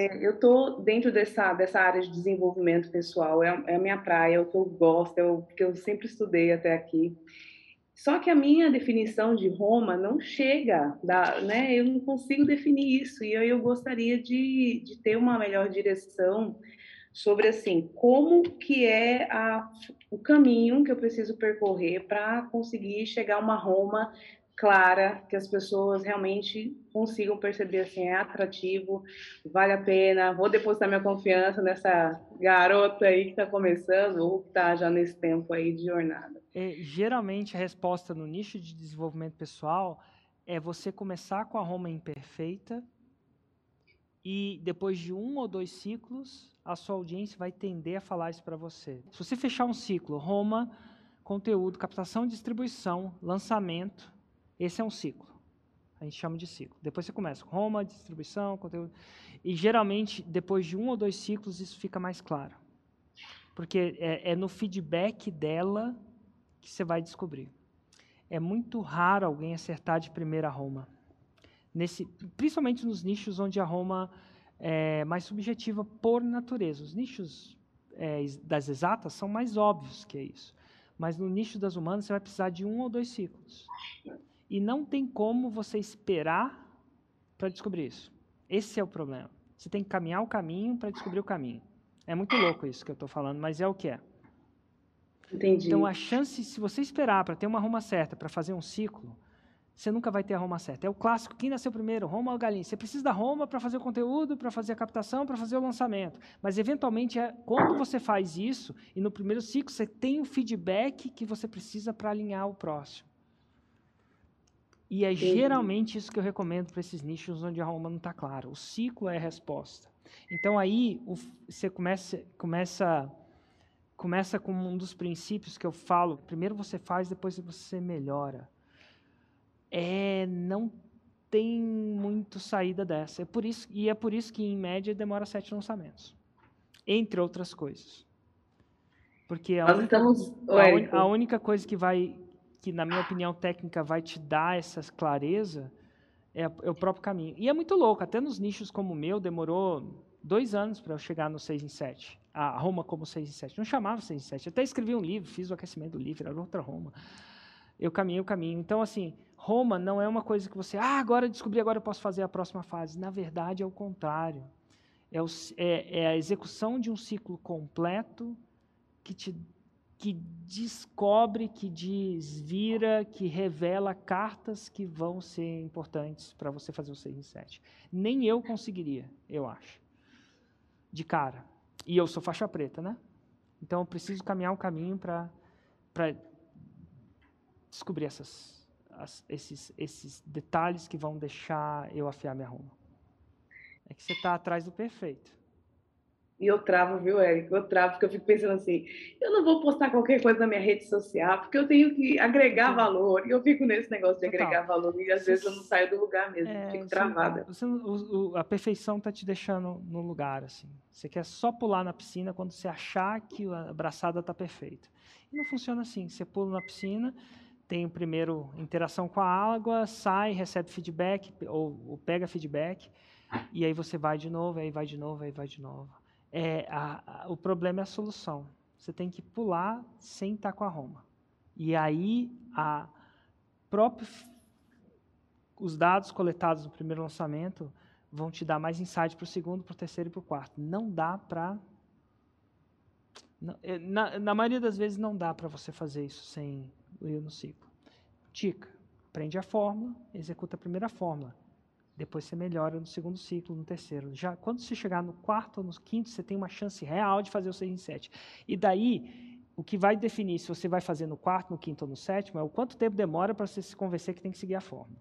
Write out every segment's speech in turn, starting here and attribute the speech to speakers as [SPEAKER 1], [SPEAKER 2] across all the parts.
[SPEAKER 1] É, eu estou dentro dessa, dessa área de desenvolvimento pessoal, é, é a minha praia, é o que eu gosto, é o que eu sempre estudei até aqui. Só que a minha definição de Roma não chega, da, né? Eu não consigo definir isso e eu, eu gostaria de, de ter uma melhor direção sobre assim como que é a, o caminho que eu preciso percorrer para conseguir chegar a uma Roma clara, que as pessoas realmente consigam perceber assim, é atrativo, vale a pena, vou depositar minha confiança nessa garota aí que está começando ou que está já nesse tempo aí de jornada.
[SPEAKER 2] É, geralmente a resposta no nicho de desenvolvimento pessoal é você começar com a Roma imperfeita e depois de um ou dois ciclos, a sua audiência vai tender a falar isso para você. Se você fechar um ciclo, Roma, conteúdo, captação distribuição, lançamento, esse é um ciclo. A gente chama de ciclo. Depois você começa com Roma, distribuição, conteúdo. E geralmente, depois de um ou dois ciclos, isso fica mais claro. Porque é, é no feedback dela que você vai descobrir. É muito raro alguém acertar de primeira Roma. Nesse, principalmente nos nichos onde a Roma é mais subjetiva por natureza. Os nichos é, das exatas são mais óbvios que isso. Mas no nicho das humanas você vai precisar de um ou dois ciclos. E não tem como você esperar para descobrir isso. Esse é o problema. Você tem que caminhar o caminho para descobrir o caminho. É muito louco isso que eu estou falando, mas é o que é.
[SPEAKER 1] Entendi.
[SPEAKER 2] Então, a chance, se você esperar para ter uma Roma certa, para fazer um ciclo, você nunca vai ter a Roma certa. É o clássico, quem nasceu primeiro, Roma ou galinha? Você precisa da Roma para fazer o conteúdo, para fazer a captação, para fazer o lançamento. Mas, eventualmente, é, quando você faz isso, e no primeiro ciclo, você tem o feedback que você precisa para alinhar o próximo. E é geralmente isso que eu recomendo para esses nichos onde a Roma não está clara. O ciclo é a resposta. Então aí o, você começa, começa, começa com um dos princípios que eu falo. Primeiro você faz, depois você melhora. É não tem muito saída dessa. É por isso e é por isso que em média demora sete lançamentos, entre outras coisas. Porque a, única, estamos... a, a única coisa que vai que, na minha opinião técnica, vai te dar essa clareza é, é, o próprio caminho. E é muito louco, até nos nichos como o meu, demorou dois anos para eu chegar no 6 em 7. A Roma como 6 em 7. Não chamava 6 em 7. Até escrevi um livro, fiz o aquecimento do livro, era outra Roma. Eu caminhei o caminho. Então, assim, Roma não é uma coisa que você, ah, agora descobri, agora eu posso fazer a próxima fase. Na verdade, é o contrário. É, o, é, é a execução de um ciclo completo que te que descobre, que desvira, que revela cartas que vão ser importantes para você fazer o 6 em 7. Nem eu conseguiria, eu acho. De cara. E eu sou faixa preta, né? Então eu preciso caminhar um caminho para descobrir essas, as, esses, esses detalhes que vão deixar eu afiar minha ruma. É que você está atrás do perfeito.
[SPEAKER 1] E eu travo, viu, Érico? Eu travo, porque eu fico pensando assim: eu não vou postar qualquer coisa na minha rede social, porque eu tenho que agregar valor. E eu fico nesse negócio de agregar Total. valor, e às vezes eu não saio do lugar mesmo, é, fico travada.
[SPEAKER 2] Você, o, o, a perfeição está te deixando no lugar, assim. Você quer só pular na piscina quando você achar que a abraçada está perfeita. E não funciona assim. Você pula na piscina, tem o primeiro interação com a água, sai, recebe feedback, ou, ou pega feedback, e aí você vai de novo, aí vai de novo, aí vai de novo é, a, a, o problema é a solução. Você tem que pular sem estar com a Roma. E aí, a próprio, os dados coletados no primeiro lançamento vão te dar mais insight para o segundo, para o terceiro e para o quarto. Não dá para. É, na, na, maioria das vezes, não dá para você fazer isso sem o no ciclo. Dica: aprende a fórmula, executa a primeira fórmula. Depois você melhora no segundo ciclo, no terceiro. Já quando você chegar no quarto ou no quinto, você tem uma chance real de fazer o 6 em 7. E daí, o que vai definir se você vai fazer no quarto, no quinto ou no sétimo é o quanto tempo demora para você se convencer que tem que seguir a forma.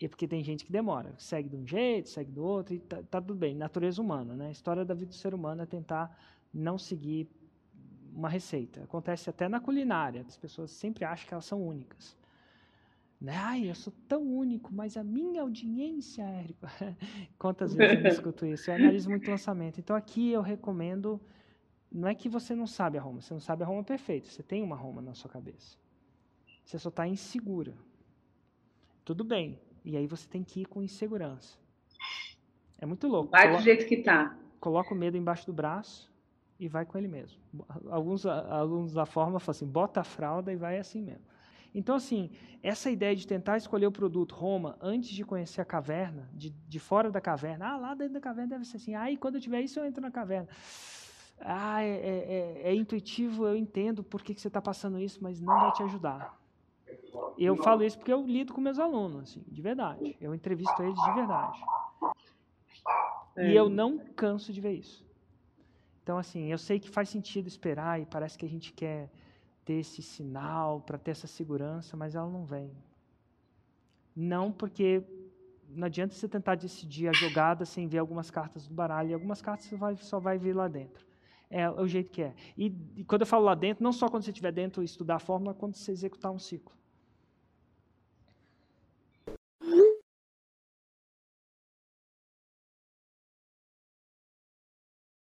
[SPEAKER 2] E porque tem gente que demora, segue de um jeito, segue do outro, e tá, tá tudo bem, natureza humana, né? A história da vida do ser humano é tentar não seguir uma receita. Acontece até na culinária, as pessoas sempre acham que elas são únicas. Né? Ai, eu sou tão único, mas a minha audiência, Érico. Quantas vezes eu escuto isso? Eu analiso muito lançamento. Então aqui eu recomendo. Não é que você não sabe a Roma, você não sabe a Roma perfeita, você tem uma Roma na sua cabeça. Você só está insegura. Tudo bem. E aí você tem que ir com insegurança. É muito louco.
[SPEAKER 1] Vai do jeito que tá.
[SPEAKER 2] Coloca o medo embaixo do braço e vai com ele mesmo. Alguns alunos da forma falam assim, bota a fralda e vai assim mesmo. Então, assim, essa ideia de tentar escolher o produto Roma antes de conhecer a caverna, de, de fora da caverna, ah, lá dentro da caverna deve ser assim, ah, e quando eu tiver isso eu entro na caverna. Ah, é, é, é, é intuitivo, eu entendo por que, que você está passando isso, mas não vai te ajudar. Eu falo isso porque eu lido com meus alunos, assim, de verdade. Eu entrevisto eles de verdade. E eu não canso de ver isso. Então, assim, eu sei que faz sentido esperar e parece que a gente quer ter esse sinal, para ter essa segurança, mas ela não vem. Não porque não adianta você tentar decidir a jogada sem ver algumas cartas do baralho, e algumas cartas você vai, só vai ver lá dentro. É, é o jeito que é. E, e, quando eu falo lá dentro, não só quando você estiver dentro estudar a fórmula, quando você executar um ciclo.